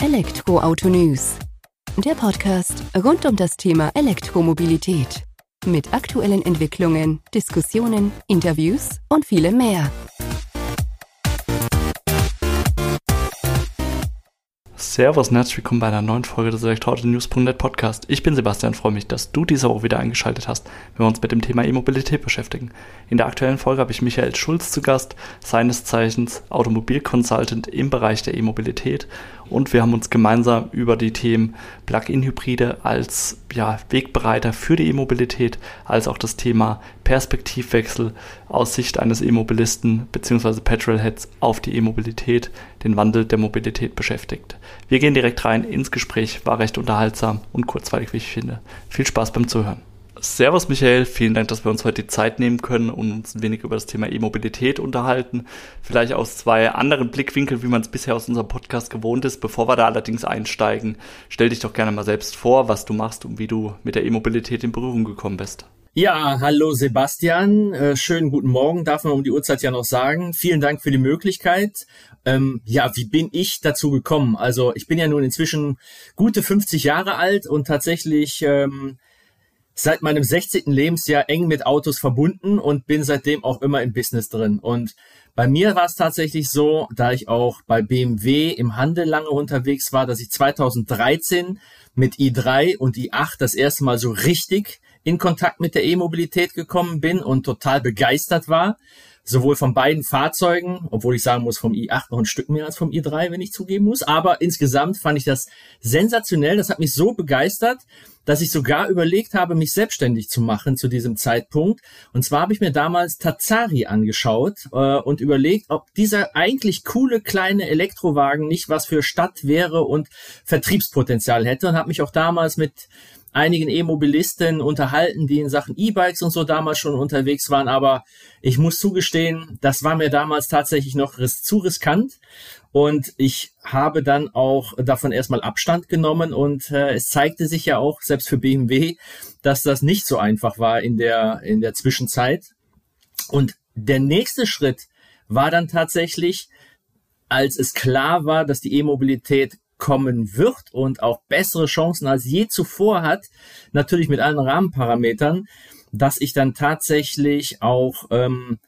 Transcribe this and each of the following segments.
Elektroauto News. Der Podcast rund um das Thema Elektromobilität. Mit aktuellen Entwicklungen, Diskussionen, Interviews und vielem mehr. Servus und herzlich willkommen bei einer neuen Folge des Elektroauto-News.net Podcast. Ich bin Sebastian, freue mich, dass du diese Woche wieder eingeschaltet hast, wenn wir uns mit dem Thema E-Mobilität beschäftigen. In der aktuellen Folge habe ich Michael Schulz zu Gast, seines Zeichens Automobilconsultant im Bereich der E-Mobilität und wir haben uns gemeinsam über die Themen Plug-in-Hybride als ja, Wegbereiter für die E-Mobilität, als auch das Thema Perspektivwechsel aus Sicht eines E-Mobilisten bzw. Petrolheads auf die E-Mobilität, den Wandel der Mobilität beschäftigt. Wir gehen direkt rein ins Gespräch, war recht unterhaltsam und kurzweilig, wie ich finde. Viel Spaß beim Zuhören. Servus Michael, vielen Dank, dass wir uns heute die Zeit nehmen können und uns ein wenig über das Thema E-Mobilität unterhalten. Vielleicht aus zwei anderen Blickwinkeln, wie man es bisher aus unserem Podcast gewohnt ist. Bevor wir da allerdings einsteigen, stell dich doch gerne mal selbst vor, was du machst und wie du mit der E-Mobilität in Berührung gekommen bist. Ja, hallo Sebastian, äh, schönen guten Morgen, darf man um die Uhrzeit ja noch sagen. Vielen Dank für die Möglichkeit. Ähm, ja, wie bin ich dazu gekommen? Also ich bin ja nun inzwischen gute 50 Jahre alt und tatsächlich ähm, seit meinem 16. Lebensjahr eng mit Autos verbunden und bin seitdem auch immer im Business drin. Und bei mir war es tatsächlich so, da ich auch bei BMW im Handel lange unterwegs war, dass ich 2013 mit i3 und i8 das erste Mal so richtig in Kontakt mit der E-Mobilität gekommen bin und total begeistert war sowohl von beiden Fahrzeugen, obwohl ich sagen muss, vom i8 noch ein Stück mehr als vom i3, wenn ich zugeben muss. Aber insgesamt fand ich das sensationell. Das hat mich so begeistert, dass ich sogar überlegt habe, mich selbstständig zu machen zu diesem Zeitpunkt. Und zwar habe ich mir damals Tazari angeschaut äh, und überlegt, ob dieser eigentlich coole kleine Elektrowagen nicht was für Stadt wäre und Vertriebspotenzial hätte und habe mich auch damals mit einigen E-Mobilisten unterhalten, die in Sachen E-Bikes und so damals schon unterwegs waren. Aber ich muss zugestehen, das war mir damals tatsächlich noch ris zu riskant. Und ich habe dann auch davon erstmal Abstand genommen und äh, es zeigte sich ja auch, selbst für BMW, dass das nicht so einfach war in der, in der Zwischenzeit. Und der nächste Schritt war dann tatsächlich, als es klar war, dass die E-Mobilität kommen wird und auch bessere Chancen als je zuvor hat, natürlich mit allen Rahmenparametern, dass ich dann tatsächlich auch ähm,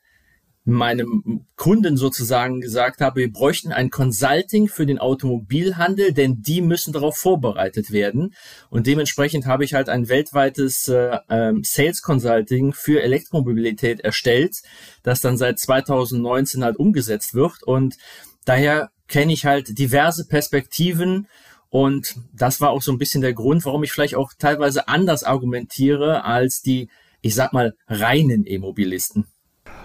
meinem Kunden sozusagen gesagt habe, wir bräuchten ein Consulting für den Automobilhandel, denn die müssen darauf vorbereitet werden. Und dementsprechend habe ich halt ein weltweites äh, ähm, Sales Consulting für Elektromobilität erstellt, das dann seit 2019 halt umgesetzt wird. Und daher kenne ich halt diverse Perspektiven und das war auch so ein bisschen der Grund, warum ich vielleicht auch teilweise anders argumentiere als die, ich sag mal, reinen E-Mobilisten.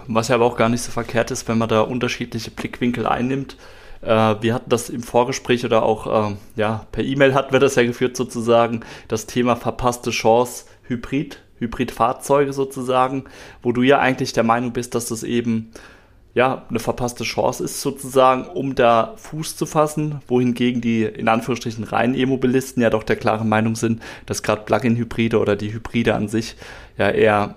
Was ja aber auch gar nicht so verkehrt ist, wenn man da unterschiedliche Blickwinkel einnimmt. Äh, wir hatten das im Vorgespräch oder auch äh, ja, per E-Mail hatten wir das ja geführt sozusagen, das Thema verpasste Chance Hybrid, Hybridfahrzeuge sozusagen, wo du ja eigentlich der Meinung bist, dass das eben ja, eine verpasste Chance ist sozusagen, um da Fuß zu fassen, wohingegen die in Anführungsstrichen reinen E-Mobilisten ja doch der klaren Meinung sind, dass gerade Plug-in-Hybride oder die Hybride an sich ja eher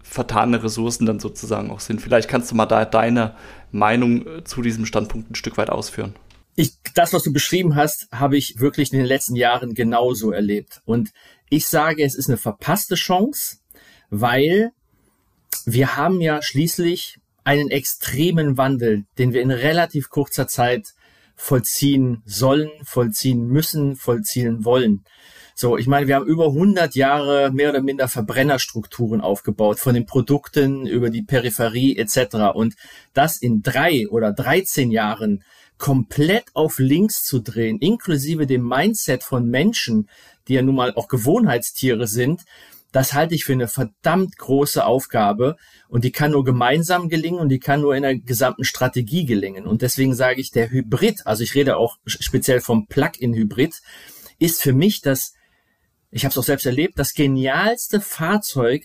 vertane Ressourcen dann sozusagen auch sind. Vielleicht kannst du mal da deine Meinung äh, zu diesem Standpunkt ein Stück weit ausführen. Ich, das, was du beschrieben hast, habe ich wirklich in den letzten Jahren genauso erlebt. Und ich sage, es ist eine verpasste Chance, weil wir haben ja schließlich einen extremen Wandel, den wir in relativ kurzer Zeit vollziehen sollen, vollziehen müssen, vollziehen wollen. So, ich meine, wir haben über 100 Jahre mehr oder minder Verbrennerstrukturen aufgebaut, von den Produkten über die Peripherie etc. Und das in drei oder 13 Jahren komplett auf links zu drehen, inklusive dem Mindset von Menschen, die ja nun mal auch Gewohnheitstiere sind, das halte ich für eine verdammt große Aufgabe und die kann nur gemeinsam gelingen und die kann nur in der gesamten Strategie gelingen. Und deswegen sage ich, der Hybrid, also ich rede auch speziell vom Plug-in-Hybrid, ist für mich das, ich habe es auch selbst erlebt, das genialste Fahrzeug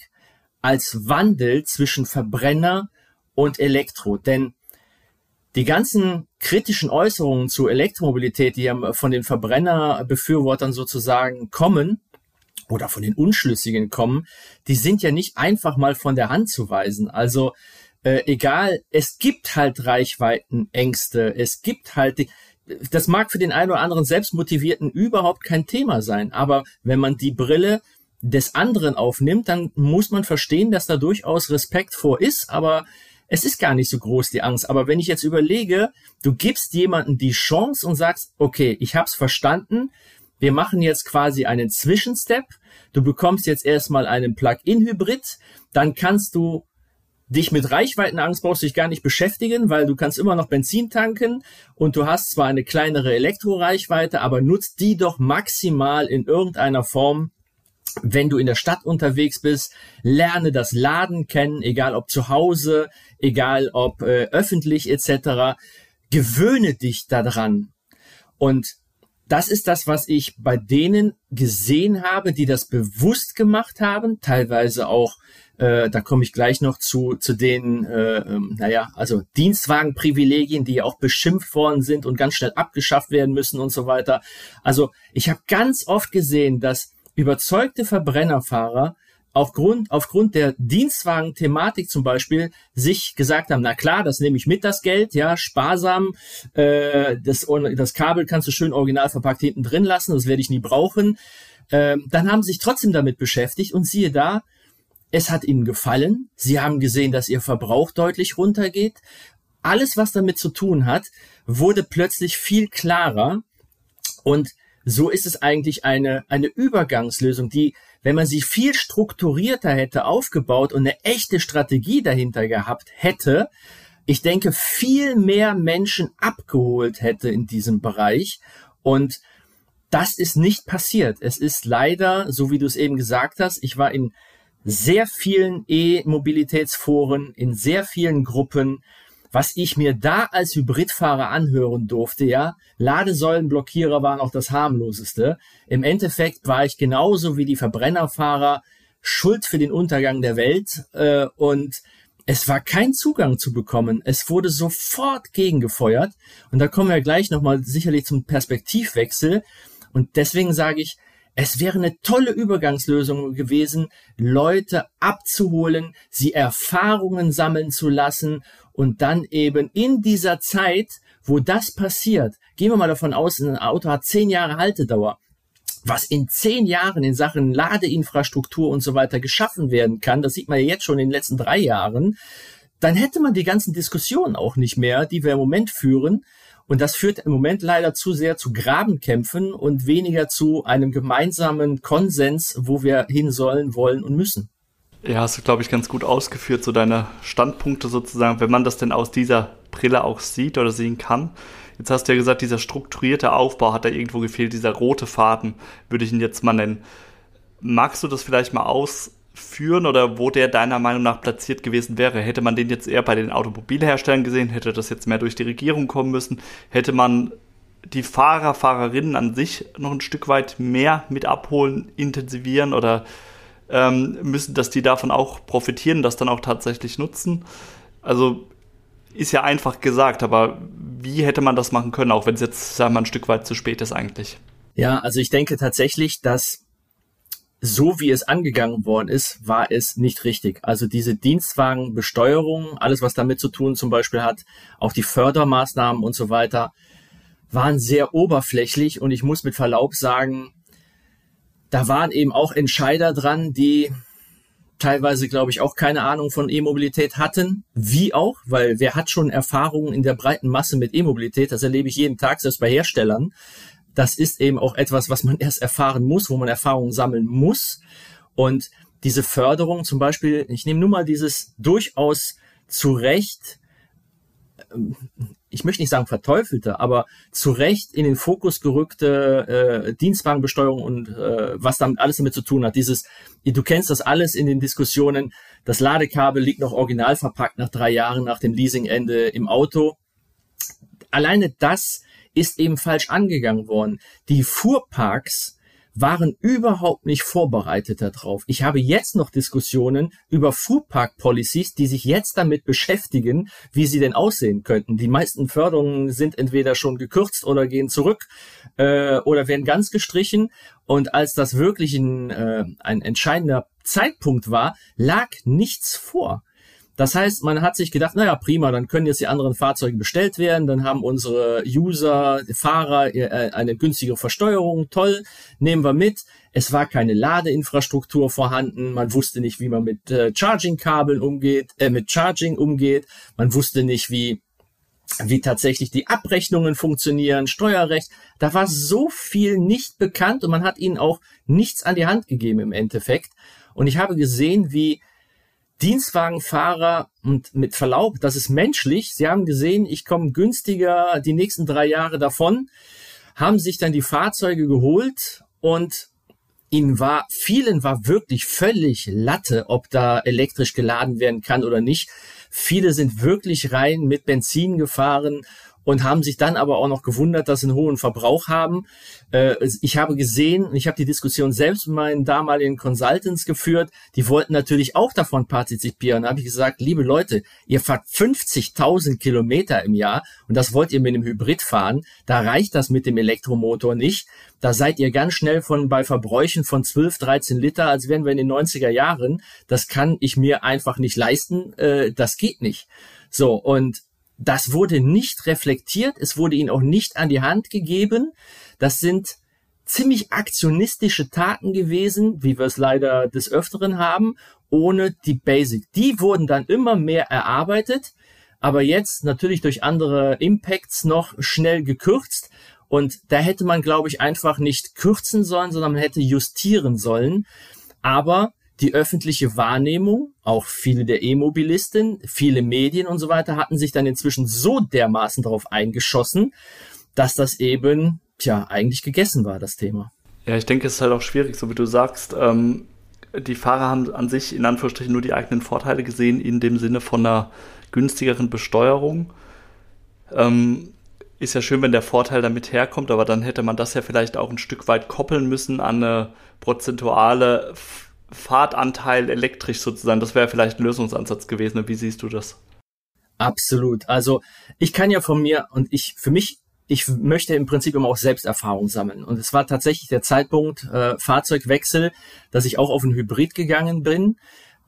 als Wandel zwischen Verbrenner und Elektro. Denn die ganzen kritischen Äußerungen zu Elektromobilität, die ja von den Verbrennerbefürwortern sozusagen kommen, oder von den Unschlüssigen kommen, die sind ja nicht einfach mal von der Hand zu weisen. Also äh, egal, es gibt halt Reichweitenängste, es gibt halt die, das mag für den einen oder anderen Selbstmotivierten überhaupt kein Thema sein, aber wenn man die Brille des anderen aufnimmt, dann muss man verstehen, dass da durchaus Respekt vor ist, aber es ist gar nicht so groß die Angst. Aber wenn ich jetzt überlege, du gibst jemanden die Chance und sagst, okay, ich hab's verstanden, wir machen jetzt quasi einen Zwischenstep, du bekommst jetzt erstmal einen Plug-in-Hybrid, dann kannst du dich mit Reichweitenangst brauchst du dich gar nicht beschäftigen, weil du kannst immer noch Benzin tanken und du hast zwar eine kleinere Elektroreichweite, aber nutzt die doch maximal in irgendeiner Form wenn du in der Stadt unterwegs bist, lerne das Laden kennen, egal ob zu Hause, egal ob äh, öffentlich etc. Gewöhne dich daran. Und das ist das, was ich bei denen gesehen habe, die das bewusst gemacht haben, teilweise auch, äh, da komme ich gleich noch zu, zu den, äh, ähm, naja, also Dienstwagenprivilegien, die auch beschimpft worden sind und ganz schnell abgeschafft werden müssen und so weiter. Also ich habe ganz oft gesehen, dass überzeugte Verbrennerfahrer aufgrund, aufgrund der Dienstwagen-Thematik zum Beispiel sich gesagt haben, na klar, das nehme ich mit, das Geld, ja, sparsam, äh, das, das Kabel kannst du schön original verpackt hinten drin lassen, das werde ich nie brauchen. Äh, dann haben sie sich trotzdem damit beschäftigt und siehe da, es hat ihnen gefallen, sie haben gesehen, dass ihr Verbrauch deutlich runtergeht. Alles, was damit zu tun hat, wurde plötzlich viel klarer und so ist es eigentlich eine, eine Übergangslösung, die, wenn man sie viel strukturierter hätte aufgebaut und eine echte Strategie dahinter gehabt hätte, ich denke, viel mehr Menschen abgeholt hätte in diesem Bereich. Und das ist nicht passiert. Es ist leider, so wie du es eben gesagt hast, ich war in sehr vielen E-Mobilitätsforen, in sehr vielen Gruppen, was ich mir da als Hybridfahrer anhören durfte, ja, Ladesäulenblockierer waren auch das harmloseste. Im Endeffekt war ich genauso wie die Verbrennerfahrer schuld für den Untergang der Welt äh, und es war kein Zugang zu bekommen. Es wurde sofort gegengefeuert und da kommen wir gleich nochmal sicherlich zum Perspektivwechsel und deswegen sage ich, es wäre eine tolle Übergangslösung gewesen, Leute abzuholen, sie Erfahrungen sammeln zu lassen und dann eben in dieser Zeit, wo das passiert, gehen wir mal davon aus, ein Auto hat zehn Jahre Haltedauer, was in zehn Jahren in Sachen Ladeinfrastruktur und so weiter geschaffen werden kann, das sieht man ja jetzt schon in den letzten drei Jahren, dann hätte man die ganzen Diskussionen auch nicht mehr, die wir im Moment führen. Und das führt im Moment leider zu sehr zu Grabenkämpfen und weniger zu einem gemeinsamen Konsens, wo wir hin sollen, wollen und müssen. Ja, hast du, glaube ich, ganz gut ausgeführt, so deine Standpunkte sozusagen, wenn man das denn aus dieser Brille auch sieht oder sehen kann. Jetzt hast du ja gesagt, dieser strukturierte Aufbau hat da irgendwo gefehlt, dieser rote Faden, würde ich ihn jetzt mal nennen. Magst du das vielleicht mal ausführen oder wo der deiner Meinung nach platziert gewesen wäre? Hätte man den jetzt eher bei den Automobilherstellern gesehen? Hätte das jetzt mehr durch die Regierung kommen müssen? Hätte man die Fahrer, Fahrerinnen an sich noch ein Stück weit mehr mit abholen, intensivieren oder ähm, müssen, dass die davon auch profitieren, das dann auch tatsächlich nutzen. Also ist ja einfach gesagt, aber wie hätte man das machen können, auch wenn es jetzt, sagen wir ein Stück weit zu spät ist eigentlich? Ja, also ich denke tatsächlich, dass so wie es angegangen worden ist, war es nicht richtig. Also diese Dienstwagenbesteuerung, alles was damit zu tun zum Beispiel hat, auch die Fördermaßnahmen und so weiter, waren sehr oberflächlich und ich muss mit Verlaub sagen, da waren eben auch Entscheider dran, die teilweise, glaube ich, auch keine Ahnung von E-Mobilität hatten. Wie auch, weil wer hat schon Erfahrungen in der breiten Masse mit E-Mobilität? Das erlebe ich jeden Tag, selbst bei Herstellern. Das ist eben auch etwas, was man erst erfahren muss, wo man Erfahrungen sammeln muss. Und diese Förderung zum Beispiel, ich nehme nur mal dieses durchaus zu Recht ähm, ich möchte nicht sagen verteufelte, aber zu Recht in den Fokus gerückte äh, Dienstwagenbesteuerung und äh, was damit alles damit zu tun hat. Dieses, du kennst das alles in den Diskussionen, das Ladekabel liegt noch original verpackt nach drei Jahren nach dem Leasingende im Auto. Alleine das ist eben falsch angegangen worden. Die Fuhrparks waren überhaupt nicht vorbereitet darauf. Ich habe jetzt noch Diskussionen über Foodpark Policies, die sich jetzt damit beschäftigen, wie sie denn aussehen könnten. Die meisten Förderungen sind entweder schon gekürzt oder gehen zurück äh, oder werden ganz gestrichen. Und als das wirklich ein, äh, ein entscheidender Zeitpunkt war, lag nichts vor. Das heißt, man hat sich gedacht, naja, prima, dann können jetzt die anderen Fahrzeuge bestellt werden, dann haben unsere User, Fahrer äh, eine günstigere Versteuerung, toll, nehmen wir mit. Es war keine Ladeinfrastruktur vorhanden, man wusste nicht, wie man mit äh, Charging-Kabeln umgeht, äh, mit Charging umgeht, man wusste nicht, wie wie tatsächlich die Abrechnungen funktionieren, Steuerrecht. Da war so viel nicht bekannt und man hat ihnen auch nichts an die Hand gegeben im Endeffekt. Und ich habe gesehen, wie Dienstwagenfahrer und mit Verlaub, das ist menschlich. Sie haben gesehen, ich komme günstiger die nächsten drei Jahre davon, haben sich dann die Fahrzeuge geholt und ihnen war, vielen war wirklich völlig Latte, ob da elektrisch geladen werden kann oder nicht. Viele sind wirklich rein mit Benzin gefahren und haben sich dann aber auch noch gewundert, dass sie einen hohen Verbrauch haben. Äh, ich habe gesehen, ich habe die Diskussion selbst mit meinen damaligen Consultants geführt, die wollten natürlich auch davon partizipieren. Da habe ich gesagt, liebe Leute, ihr fahrt 50.000 Kilometer im Jahr und das wollt ihr mit einem Hybrid fahren. Da reicht das mit dem Elektromotor nicht. Da seid ihr ganz schnell von bei Verbräuchen von 12, 13 Liter, als wären wir in den 90er Jahren. Das kann ich mir einfach nicht leisten. Äh, das geht nicht. So, und das wurde nicht reflektiert, es wurde ihnen auch nicht an die Hand gegeben. Das sind ziemlich aktionistische Taten gewesen, wie wir es leider des Öfteren haben, ohne die Basic. Die wurden dann immer mehr erarbeitet, aber jetzt natürlich durch andere Impacts noch schnell gekürzt. Und da hätte man, glaube ich, einfach nicht kürzen sollen, sondern man hätte justieren sollen. Aber die öffentliche Wahrnehmung, auch viele der E-Mobilisten, viele Medien und so weiter hatten sich dann inzwischen so dermaßen darauf eingeschossen, dass das eben, tja, eigentlich gegessen war, das Thema. Ja, ich denke, es ist halt auch schwierig, so wie du sagst. Ähm, die Fahrer haben an sich in Anführungsstrichen nur die eigenen Vorteile gesehen, in dem Sinne von einer günstigeren Besteuerung. Ähm, ist ja schön, wenn der Vorteil damit herkommt, aber dann hätte man das ja vielleicht auch ein Stück weit koppeln müssen an eine prozentuale Fahrtanteil elektrisch sozusagen. Das wäre vielleicht ein Lösungsansatz gewesen. Wie siehst du das? Absolut. Also ich kann ja von mir und ich für mich ich möchte im Prinzip immer auch Selbsterfahrung sammeln. Und es war tatsächlich der Zeitpunkt äh, Fahrzeugwechsel, dass ich auch auf ein Hybrid gegangen bin,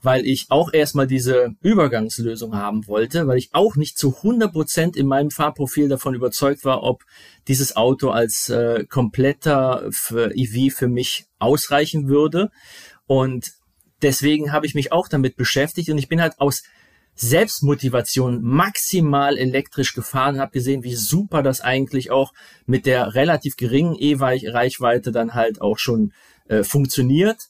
weil ich auch erstmal diese Übergangslösung haben wollte, weil ich auch nicht zu 100 Prozent in meinem Fahrprofil davon überzeugt war, ob dieses Auto als äh, kompletter für EV für mich ausreichen würde. Und deswegen habe ich mich auch damit beschäftigt und ich bin halt aus Selbstmotivation maximal elektrisch gefahren, und habe gesehen, wie super das eigentlich auch mit der relativ geringen E-Reichweite dann halt auch schon äh, funktioniert.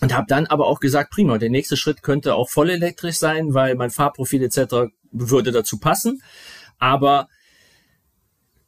Und habe dann aber auch gesagt, prima, der nächste Schritt könnte auch voll elektrisch sein, weil mein Fahrprofil etc. würde dazu passen. Aber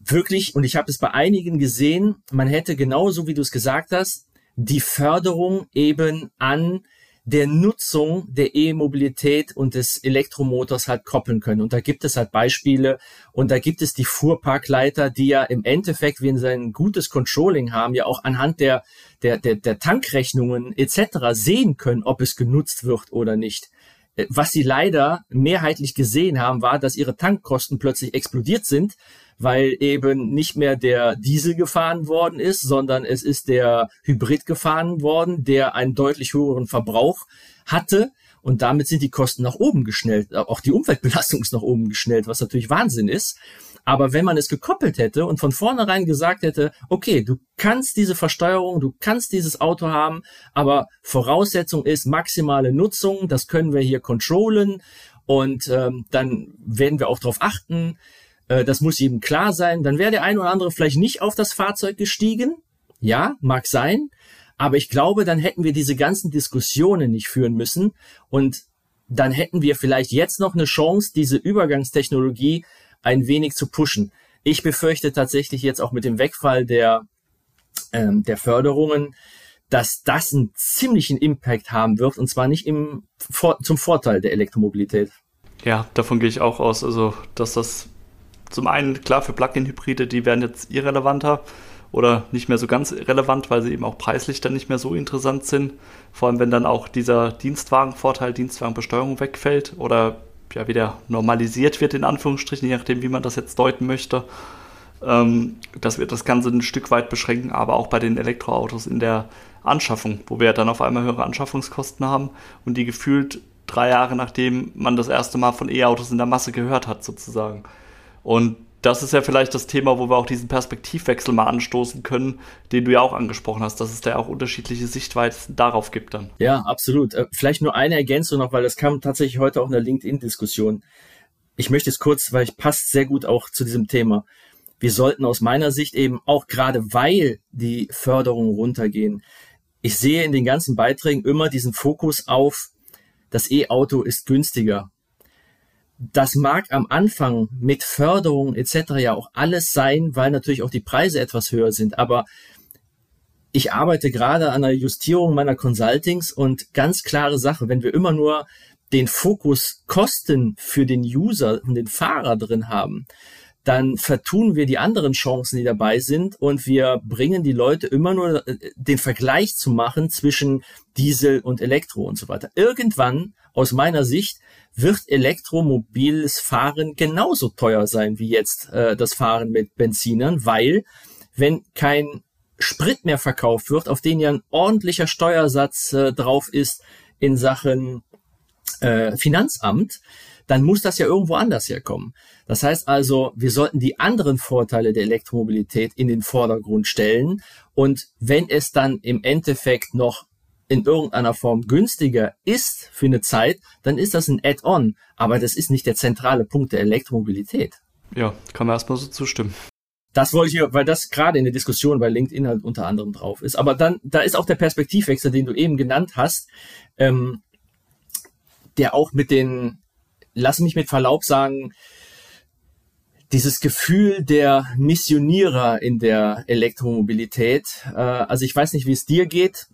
wirklich, und ich habe es bei einigen gesehen, man hätte genauso, wie du es gesagt hast, die Förderung eben an der Nutzung der E-Mobilität und des Elektromotors halt koppeln können. Und da gibt es halt Beispiele und da gibt es die Fuhrparkleiter, die ja im Endeffekt, wenn sie ein gutes Controlling haben, ja auch anhand der, der, der, der Tankrechnungen etc. sehen können, ob es genutzt wird oder nicht. Äh, was sie leider mehrheitlich gesehen haben, war, dass ihre Tankkosten plötzlich explodiert sind, weil eben nicht mehr der Diesel gefahren worden ist, sondern es ist der Hybrid gefahren worden, der einen deutlich höheren Verbrauch hatte. Und damit sind die Kosten nach oben geschnellt. Auch die Umweltbelastung ist nach oben geschnellt, was natürlich Wahnsinn ist. Aber wenn man es gekoppelt hätte und von vornherein gesagt hätte, okay, du kannst diese Versteuerung, du kannst dieses Auto haben, aber Voraussetzung ist maximale Nutzung, das können wir hier controllen und ähm, dann werden wir auch darauf achten, äh, das muss jedem klar sein. Dann wäre der ein oder andere vielleicht nicht auf das Fahrzeug gestiegen. Ja, mag sein. Aber ich glaube, dann hätten wir diese ganzen Diskussionen nicht führen müssen und dann hätten wir vielleicht jetzt noch eine Chance, diese Übergangstechnologie ein wenig zu pushen. Ich befürchte tatsächlich jetzt auch mit dem Wegfall der, ähm, der Förderungen, dass das einen ziemlichen Impact haben wird und zwar nicht im, vor, zum Vorteil der Elektromobilität. Ja, davon gehe ich auch aus. Also, dass das zum einen, klar, für Plug-in-Hybride, die werden jetzt irrelevanter oder nicht mehr so ganz relevant, weil sie eben auch preislich dann nicht mehr so interessant sind. Vor allem, wenn dann auch dieser Dienstwagenvorteil, Dienstwagenbesteuerung wegfällt oder ja wieder normalisiert wird, in Anführungsstrichen, je nachdem, wie man das jetzt deuten möchte. Ähm, das wird das Ganze ein Stück weit beschränken, aber auch bei den Elektroautos in der Anschaffung, wo wir dann auf einmal höhere Anschaffungskosten haben und die gefühlt drei Jahre nachdem man das erste Mal von E-Autos in der Masse gehört hat, sozusagen. Und das ist ja vielleicht das Thema, wo wir auch diesen Perspektivwechsel mal anstoßen können, den du ja auch angesprochen hast, dass es da auch unterschiedliche Sichtweisen darauf gibt dann. Ja, absolut. Äh, vielleicht nur eine Ergänzung noch, weil das kam tatsächlich heute auch in der LinkedIn-Diskussion. Ich möchte es kurz, weil ich passt sehr gut auch zu diesem Thema. Wir sollten aus meiner Sicht eben auch gerade weil die Förderungen runtergehen, ich sehe in den ganzen Beiträgen immer diesen Fokus auf, das E-Auto ist günstiger das mag am Anfang mit Förderung etc. ja auch alles sein, weil natürlich auch die Preise etwas höher sind. Aber ich arbeite gerade an der Justierung meiner Consultings und ganz klare Sache, wenn wir immer nur den Fokus Kosten für den User und den Fahrer drin haben, dann vertun wir die anderen Chancen, die dabei sind und wir bringen die Leute immer nur äh, den Vergleich zu machen zwischen Diesel und Elektro und so weiter. Irgendwann, aus meiner Sicht, wird elektromobiles Fahren genauso teuer sein wie jetzt äh, das Fahren mit Benzinern, weil wenn kein Sprit mehr verkauft wird, auf den ja ein ordentlicher Steuersatz äh, drauf ist in Sachen äh, Finanzamt, dann muss das ja irgendwo anders herkommen. Das heißt also, wir sollten die anderen Vorteile der Elektromobilität in den Vordergrund stellen. Und wenn es dann im Endeffekt noch in irgendeiner Form günstiger ist für eine Zeit, dann ist das ein Add-on. Aber das ist nicht der zentrale Punkt der Elektromobilität. Ja, kann man erstmal so zustimmen. Das wollte ich hier, weil das gerade in der Diskussion bei LinkedIn halt unter anderem drauf ist. Aber dann, da ist auch der Perspektivwechsel, den du eben genannt hast, ähm, der auch mit den, lass mich mit Verlaub sagen, dieses Gefühl der Missionierer in der Elektromobilität. Äh, also ich weiß nicht, wie es dir geht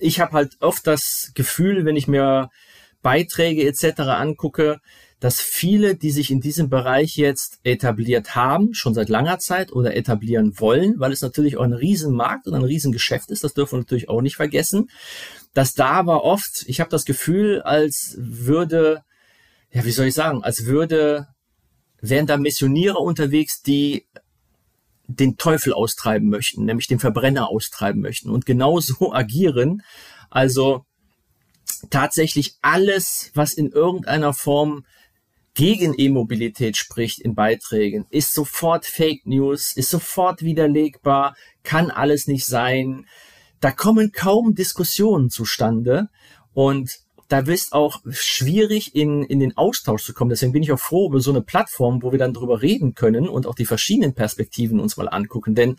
ich habe halt oft das Gefühl, wenn ich mir Beiträge etc. angucke, dass viele, die sich in diesem Bereich jetzt etabliert haben, schon seit langer Zeit oder etablieren wollen, weil es natürlich auch ein Riesenmarkt und ein Riesengeschäft ist, das dürfen wir natürlich auch nicht vergessen, dass da aber oft, ich habe das Gefühl, als würde, ja, wie soll ich sagen, als würde, wären da Missionierer unterwegs, die den Teufel austreiben möchten, nämlich den Verbrenner austreiben möchten und genau so agieren. Also tatsächlich alles, was in irgendeiner Form gegen E-Mobilität spricht in Beiträgen, ist sofort Fake News, ist sofort widerlegbar, kann alles nicht sein. Da kommen kaum Diskussionen zustande und da ist auch schwierig, in, in den Austausch zu kommen. Deswegen bin ich auch froh über so eine Plattform, wo wir dann drüber reden können und auch die verschiedenen Perspektiven uns mal angucken. Denn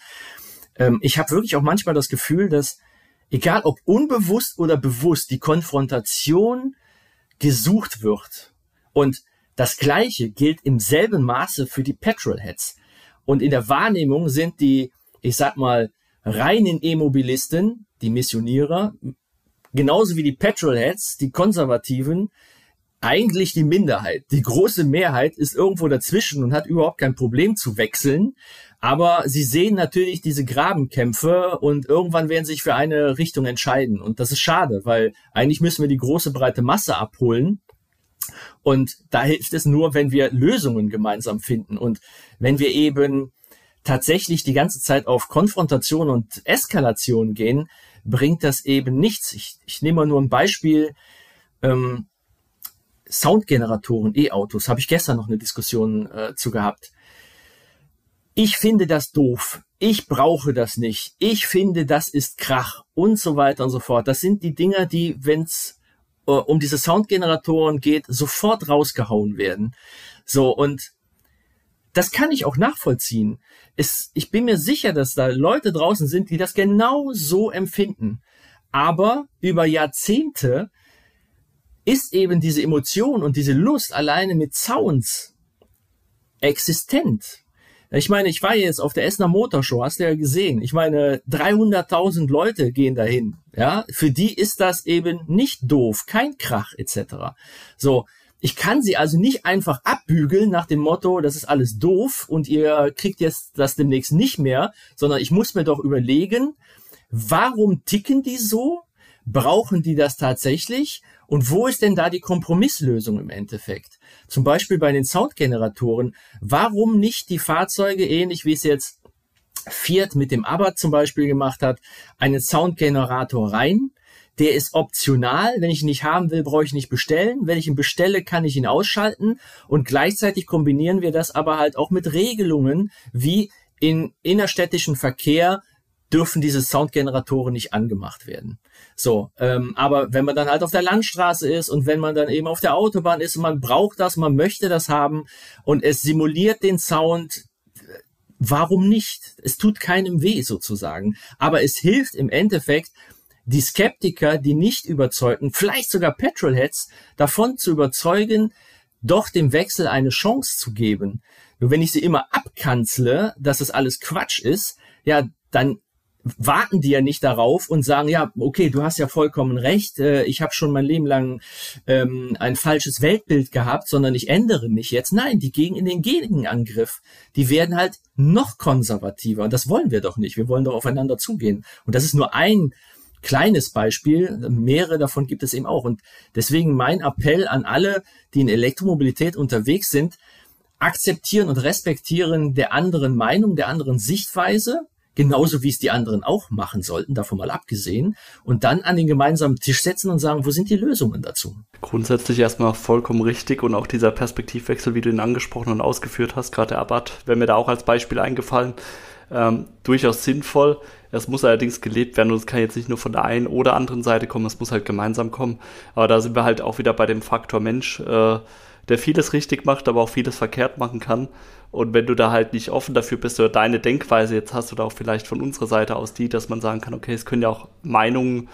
ähm, ich habe wirklich auch manchmal das Gefühl, dass egal ob unbewusst oder bewusst die Konfrontation gesucht wird. Und das Gleiche gilt im selben Maße für die Petrolheads. Und in der Wahrnehmung sind die, ich sag mal, reinen E-Mobilisten, die Missionierer, genauso wie die Petrolheads, die Konservativen, eigentlich die Minderheit. Die große Mehrheit ist irgendwo dazwischen und hat überhaupt kein Problem zu wechseln. Aber sie sehen natürlich diese Grabenkämpfe und irgendwann werden sich für eine Richtung entscheiden. Und das ist schade, weil eigentlich müssen wir die große breite Masse abholen. Und da hilft es nur, wenn wir Lösungen gemeinsam finden. Und wenn wir eben tatsächlich die ganze Zeit auf Konfrontation und Eskalation gehen, bringt das eben nichts. Ich, ich nehme mal nur ein Beispiel. Ähm, Soundgeneratoren, E-Autos, habe ich gestern noch eine Diskussion äh, zu gehabt. Ich finde das doof. Ich brauche das nicht. Ich finde, das ist Krach und so weiter und so fort. Das sind die Dinger, die, wenn es äh, um diese Soundgeneratoren geht, sofort rausgehauen werden. So, und das kann ich auch nachvollziehen. Es, ich bin mir sicher, dass da Leute draußen sind, die das genau so empfinden. Aber über Jahrzehnte ist eben diese Emotion und diese Lust alleine mit Sounds existent. Ich meine, ich war jetzt auf der Essener Motorshow, hast du ja gesehen. Ich meine, 300.000 Leute gehen dahin. Ja, für die ist das eben nicht doof, kein Krach etc. So, ich kann sie also nicht einfach abbügeln nach dem Motto, das ist alles doof und ihr kriegt jetzt das demnächst nicht mehr, sondern ich muss mir doch überlegen, warum ticken die so? Brauchen die das tatsächlich? Und wo ist denn da die Kompromisslösung im Endeffekt? Zum Beispiel bei den Soundgeneratoren. Warum nicht die Fahrzeuge, ähnlich wie es jetzt Fiat mit dem Abarth zum Beispiel gemacht hat, einen Soundgenerator rein, der ist optional. Wenn ich ihn nicht haben will, brauche ich nicht bestellen. Wenn ich ihn bestelle, kann ich ihn ausschalten. Und gleichzeitig kombinieren wir das aber halt auch mit Regelungen, wie in innerstädtischen Verkehr dürfen diese Soundgeneratoren nicht angemacht werden. So, ähm, aber wenn man dann halt auf der Landstraße ist und wenn man dann eben auf der Autobahn ist und man braucht das, man möchte das haben und es simuliert den Sound, warum nicht? Es tut keinem weh sozusagen, aber es hilft im Endeffekt, die Skeptiker, die nicht überzeugten, vielleicht sogar Petrolheads davon zu überzeugen, doch dem Wechsel eine Chance zu geben. Nur wenn ich sie immer abkanzle, dass es alles Quatsch ist, ja, dann warten die ja nicht darauf und sagen, ja, okay, du hast ja vollkommen recht, äh, ich habe schon mein Leben lang ähm, ein falsches Weltbild gehabt, sondern ich ändere mich jetzt. Nein, die gehen in den Gegenangriff. Die werden halt noch konservativer. Und das wollen wir doch nicht. Wir wollen doch aufeinander zugehen. Und das ist nur ein kleines Beispiel. Mehrere davon gibt es eben auch. Und deswegen mein Appell an alle, die in Elektromobilität unterwegs sind, akzeptieren und respektieren der anderen Meinung, der anderen Sichtweise genauso wie es die anderen auch machen sollten, davon mal abgesehen, und dann an den gemeinsamen Tisch setzen und sagen, wo sind die Lösungen dazu? Grundsätzlich erstmal vollkommen richtig und auch dieser Perspektivwechsel, wie du ihn angesprochen und ausgeführt hast, gerade der Abad, wäre mir da auch als Beispiel eingefallen, ähm, durchaus sinnvoll. Es muss allerdings gelebt werden und es kann jetzt nicht nur von der einen oder anderen Seite kommen, es muss halt gemeinsam kommen. Aber da sind wir halt auch wieder bei dem Faktor Mensch, äh, der vieles richtig macht, aber auch vieles verkehrt machen kann. Und wenn du da halt nicht offen dafür bist oder deine Denkweise jetzt hast oder auch vielleicht von unserer Seite aus die, dass man sagen kann, okay, es können ja auch Meinungen,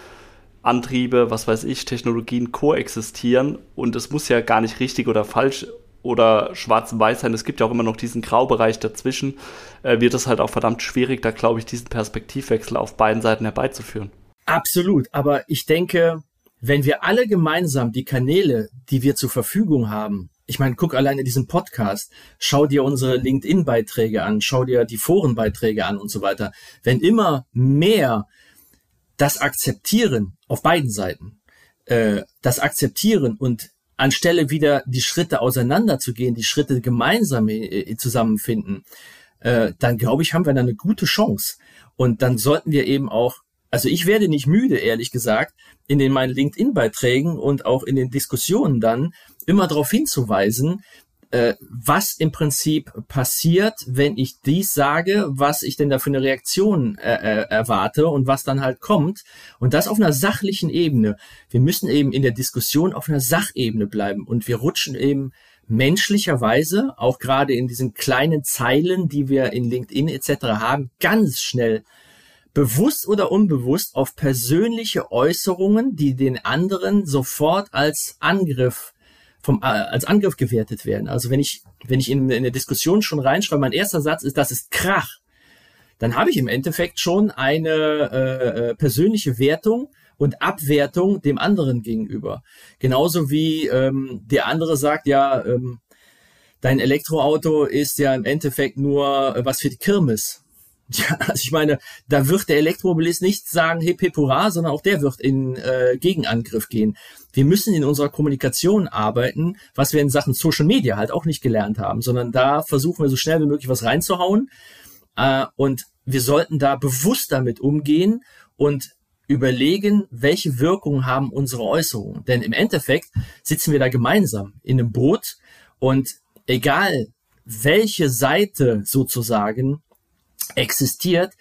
Antriebe, was weiß ich, Technologien koexistieren und es muss ja gar nicht richtig oder falsch oder schwarz und weiß sein. Es gibt ja auch immer noch diesen Graubereich dazwischen. Äh, wird es halt auch verdammt schwierig, da glaube ich, diesen Perspektivwechsel auf beiden Seiten herbeizuführen. Absolut. Aber ich denke, wenn wir alle gemeinsam die Kanäle, die wir zur Verfügung haben, ich meine, guck alleine diesen Podcast, schau dir unsere LinkedIn-Beiträge an, schau dir die Forenbeiträge an und so weiter. Wenn immer mehr das akzeptieren auf beiden Seiten, äh, das akzeptieren und anstelle wieder die Schritte auseinanderzugehen, die Schritte gemeinsam äh, zusammenfinden, äh, dann glaube ich, haben wir da eine gute Chance. Und dann sollten wir eben auch, also ich werde nicht müde, ehrlich gesagt, in den meinen LinkedIn-Beiträgen und auch in den Diskussionen dann immer darauf hinzuweisen, äh, was im Prinzip passiert, wenn ich dies sage, was ich denn da für eine Reaktion äh, äh, erwarte und was dann halt kommt. Und das auf einer sachlichen Ebene. Wir müssen eben in der Diskussion auf einer Sachebene bleiben und wir rutschen eben menschlicherweise, auch gerade in diesen kleinen Zeilen, die wir in LinkedIn etc. haben, ganz schnell bewusst oder unbewusst auf persönliche Äußerungen, die den anderen sofort als Angriff vom, äh, als Angriff gewertet werden. Also wenn ich, wenn ich in, in eine Diskussion schon reinschreibe, mein erster Satz ist, das ist Krach, dann habe ich im Endeffekt schon eine äh, äh, persönliche Wertung und Abwertung dem anderen gegenüber. Genauso wie ähm, der andere sagt, ja, ähm, dein Elektroauto ist ja im Endeffekt nur äh, was für die Kirmes. Ja, also ich meine, da wird der Elektromobilist nicht sagen hip hip hurra, sondern auch der wird in äh, Gegenangriff gehen. Wir müssen in unserer Kommunikation arbeiten, was wir in Sachen Social Media halt auch nicht gelernt haben, sondern da versuchen wir so schnell wie möglich was reinzuhauen. Äh, und wir sollten da bewusst damit umgehen und überlegen, welche Wirkung haben unsere Äußerungen. Denn im Endeffekt sitzen wir da gemeinsam in einem Boot und egal welche Seite sozusagen existiert,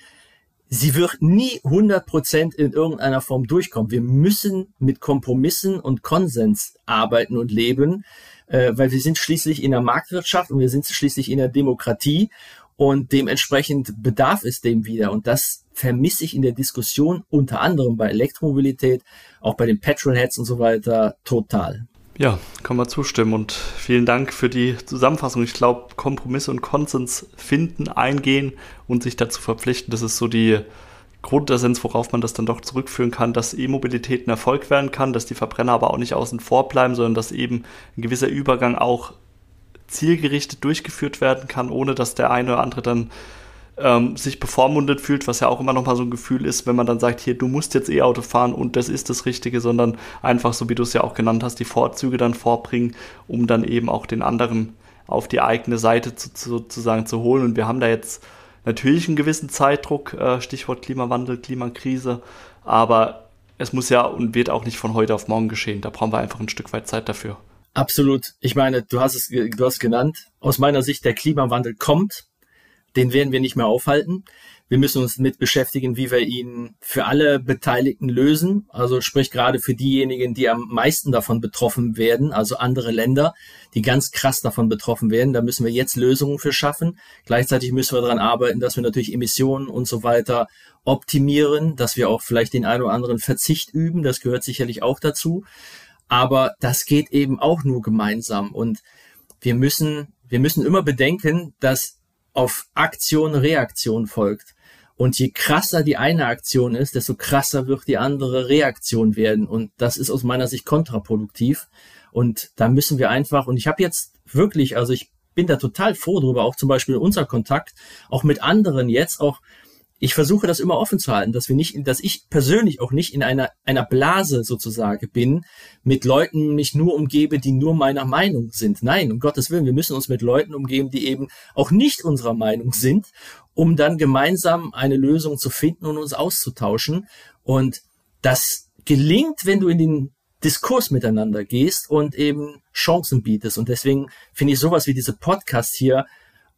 sie wird nie 100% in irgendeiner Form durchkommen. Wir müssen mit Kompromissen und Konsens arbeiten und leben, äh, weil wir sind schließlich in der Marktwirtschaft und wir sind schließlich in der Demokratie und dementsprechend bedarf es dem wieder. Und das vermisse ich in der Diskussion, unter anderem bei Elektromobilität, auch bei den Petrolheads und so weiter, total. Ja, kann man zustimmen und vielen Dank für die Zusammenfassung. Ich glaube, Kompromisse und Konsens finden, eingehen und sich dazu verpflichten, das ist so die Grundessenz, worauf man das dann doch zurückführen kann, dass E-Mobilität ein Erfolg werden kann, dass die Verbrenner aber auch nicht außen vor bleiben, sondern dass eben ein gewisser Übergang auch zielgerichtet durchgeführt werden kann, ohne dass der eine oder andere dann ähm, sich bevormundet fühlt, was ja auch immer noch mal so ein Gefühl ist, wenn man dann sagt, hier, du musst jetzt E-Auto fahren und das ist das Richtige, sondern einfach, so wie du es ja auch genannt hast, die Vorzüge dann vorbringen, um dann eben auch den anderen auf die eigene Seite zu, zu, sozusagen zu holen. Und wir haben da jetzt natürlich einen gewissen Zeitdruck, äh, Stichwort Klimawandel, Klimakrise, aber es muss ja und wird auch nicht von heute auf morgen geschehen. Da brauchen wir einfach ein Stück weit Zeit dafür. Absolut. Ich meine, du hast es, du hast genannt. Aus meiner Sicht, der Klimawandel kommt. Den werden wir nicht mehr aufhalten. Wir müssen uns mit beschäftigen, wie wir ihn für alle Beteiligten lösen. Also sprich gerade für diejenigen, die am meisten davon betroffen werden, also andere Länder, die ganz krass davon betroffen werden. Da müssen wir jetzt Lösungen für schaffen. Gleichzeitig müssen wir daran arbeiten, dass wir natürlich Emissionen und so weiter optimieren, dass wir auch vielleicht den einen oder anderen Verzicht üben. Das gehört sicherlich auch dazu. Aber das geht eben auch nur gemeinsam. Und wir müssen, wir müssen immer bedenken, dass auf Aktion Reaktion folgt. Und je krasser die eine Aktion ist, desto krasser wird die andere Reaktion werden. Und das ist aus meiner Sicht kontraproduktiv. Und da müssen wir einfach, und ich habe jetzt wirklich, also ich bin da total froh drüber, auch zum Beispiel unser Kontakt, auch mit anderen jetzt, auch ich versuche das immer offen zu halten, dass wir nicht, dass ich persönlich auch nicht in einer, einer Blase sozusagen bin, mit Leuten mich nur umgebe, die nur meiner Meinung sind. Nein, um Gottes Willen, wir müssen uns mit Leuten umgeben, die eben auch nicht unserer Meinung sind, um dann gemeinsam eine Lösung zu finden und uns auszutauschen. Und das gelingt, wenn du in den Diskurs miteinander gehst und eben Chancen bietest. Und deswegen finde ich sowas wie diese Podcast hier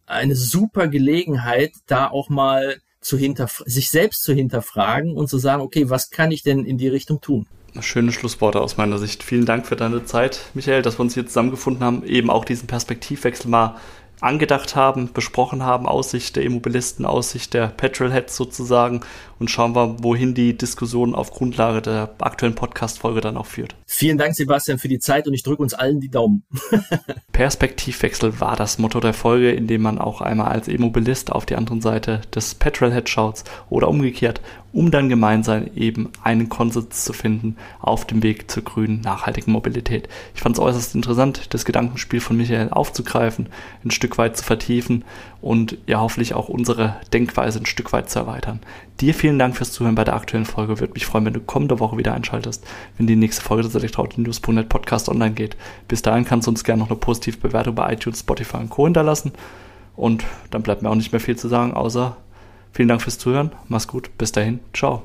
eine super Gelegenheit, da auch mal zu hinterf sich selbst zu hinterfragen und zu sagen, okay, was kann ich denn in die Richtung tun? Schöne Schlussworte aus meiner Sicht. Vielen Dank für deine Zeit, Michael, dass wir uns hier zusammengefunden haben, eben auch diesen Perspektivwechsel mal angedacht haben, besprochen haben, aus Sicht der Immobilisten, aus Sicht der Petrolheads sozusagen und schauen wir, wohin die Diskussion auf Grundlage der aktuellen Podcast-Folge dann auch führt. Vielen Dank, Sebastian, für die Zeit und ich drücke uns allen die Daumen. Perspektivwechsel war das Motto der Folge, indem man auch einmal als Immobilist auf die andere Seite des Petrolhead schaut oder umgekehrt, um dann gemeinsam eben einen Konsens zu finden auf dem Weg zur grünen, nachhaltigen Mobilität. Ich fand es äußerst interessant, das Gedankenspiel von Michael aufzugreifen, ein Stück weit zu vertiefen und ja hoffentlich auch unsere Denkweise ein Stück weit zu erweitern. Dir vielen Dank fürs Zuhören bei der aktuellen Folge. Würde mich freuen, wenn du kommende Woche wieder einschaltest, wenn die nächste Folge des Elektroauto-News.net Podcast online geht. Bis dahin kannst du uns gerne noch eine positive Bewertung bei iTunes, Spotify und Co. hinterlassen. Und dann bleibt mir auch nicht mehr viel zu sagen, außer vielen Dank fürs Zuhören. Mach's gut. Bis dahin. Ciao.